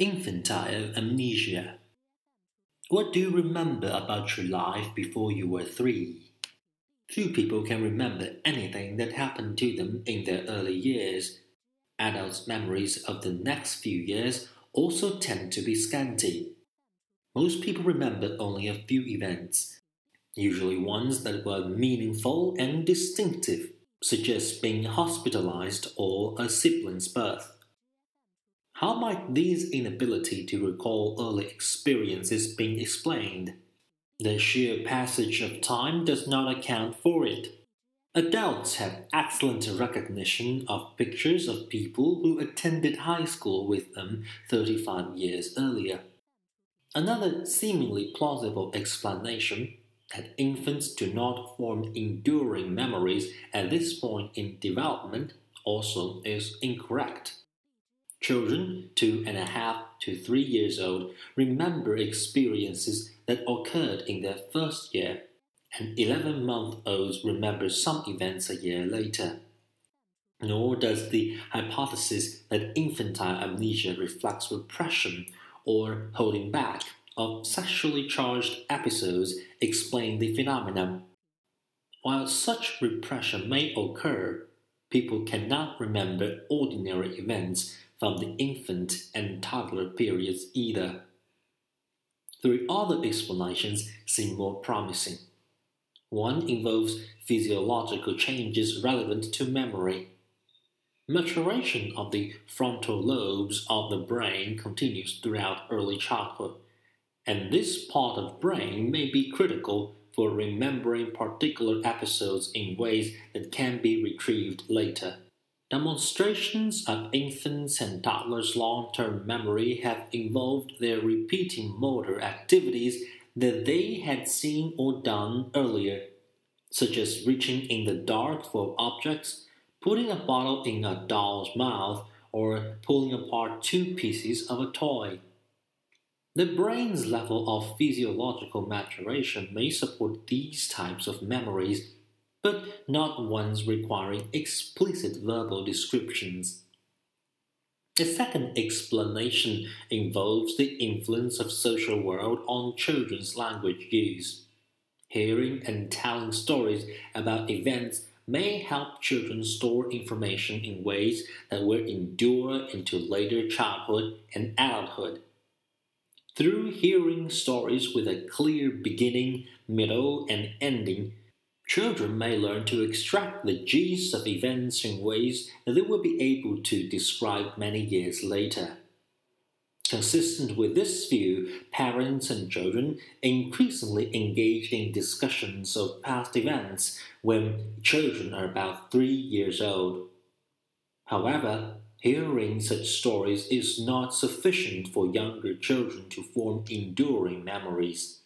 Infantile amnesia. What do you remember about your life before you were three? Few people can remember anything that happened to them in their early years. Adults' memories of the next few years also tend to be scanty. Most people remember only a few events, usually ones that were meaningful and distinctive, such as being hospitalized or a sibling's birth. How might this inability to recall early experiences be explained? The sheer passage of time does not account for it. Adults have excellent recognition of pictures of people who attended high school with them 35 years earlier. Another seemingly plausible explanation that infants do not form enduring memories at this point in development also is incorrect. Children, two and a half to three years old, remember experiences that occurred in their first year, and 11 month olds remember some events a year later. Nor does the hypothesis that infantile amnesia reflects repression or holding back of sexually charged episodes explain the phenomenon. While such repression may occur, people cannot remember ordinary events from the infant and toddler periods either. Three other explanations seem more promising. One involves physiological changes relevant to memory. Maturation of the frontal lobes of the brain continues throughout early childhood, and this part of brain may be critical for remembering particular episodes in ways that can be retrieved later. Demonstrations of infants and toddlers' long term memory have involved their repeating motor activities that they had seen or done earlier, such as reaching in the dark for objects, putting a bottle in a doll's mouth, or pulling apart two pieces of a toy. The brain's level of physiological maturation may support these types of memories but not ones requiring explicit verbal descriptions. A second explanation involves the influence of social world on children's language use. Hearing and telling stories about events may help children store information in ways that will endure into later childhood and adulthood. Through hearing stories with a clear beginning, middle, and ending, Children may learn to extract the gist of events in ways that they will be able to describe many years later. Consistent with this view, parents and children increasingly engage in discussions of past events when children are about three years old. However, hearing such stories is not sufficient for younger children to form enduring memories.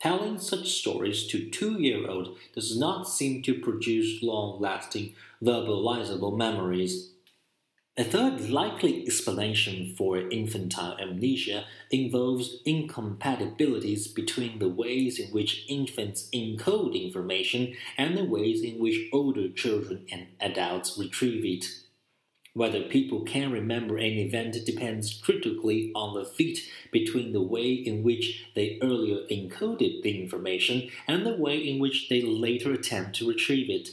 Telling such stories to two-year-old does not seem to produce long-lasting verbalizable memories. A third likely explanation for infantile amnesia involves incompatibilities between the ways in which infants encode information and the ways in which older children and adults retrieve it. Whether people can remember an event depends critically on the fit between the way in which they earlier encoded the information and the way in which they later attempt to retrieve it.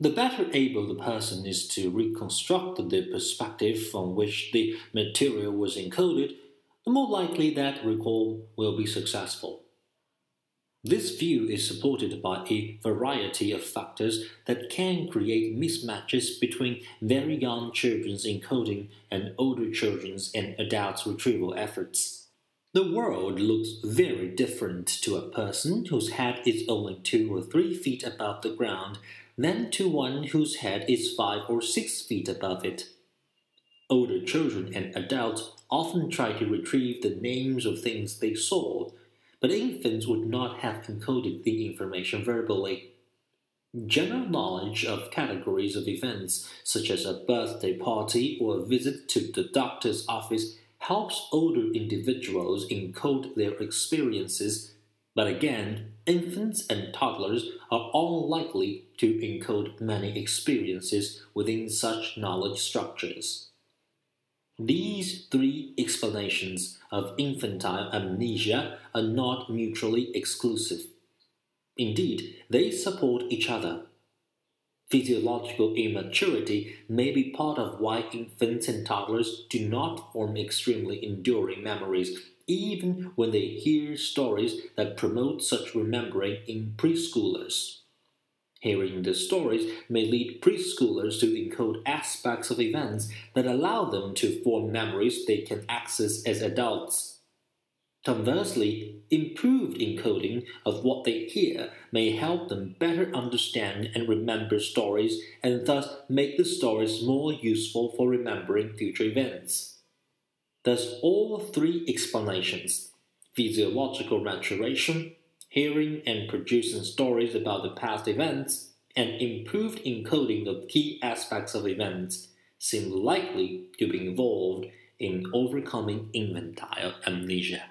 The better able the person is to reconstruct the perspective from which the material was encoded, the more likely that recall will be successful. This view is supported by a variety of factors that can create mismatches between very young children's encoding and older children's and adults' retrieval efforts. The world looks very different to a person whose head is only two or three feet above the ground than to one whose head is five or six feet above it. Older children and adults often try to retrieve the names of things they saw but infants would not have encoded the information verbally. General knowledge of categories of events, such as a birthday party or a visit to the doctor's office, helps older individuals encode their experiences, but again, infants and toddlers are all likely to encode many experiences within such knowledge structures. These three explanations of infantile amnesia are not mutually exclusive. Indeed, they support each other. Physiological immaturity may be part of why infants and toddlers do not form extremely enduring memories, even when they hear stories that promote such remembering in preschoolers. Hearing the stories may lead preschoolers to encode aspects of events that allow them to form memories they can access as adults. Conversely, improved encoding of what they hear may help them better understand and remember stories and thus make the stories more useful for remembering future events. Thus, all three explanations physiological maturation, hearing and producing stories about the past events, and improved encoding of key aspects of events seem likely to be involved in overcoming infantile amnesia.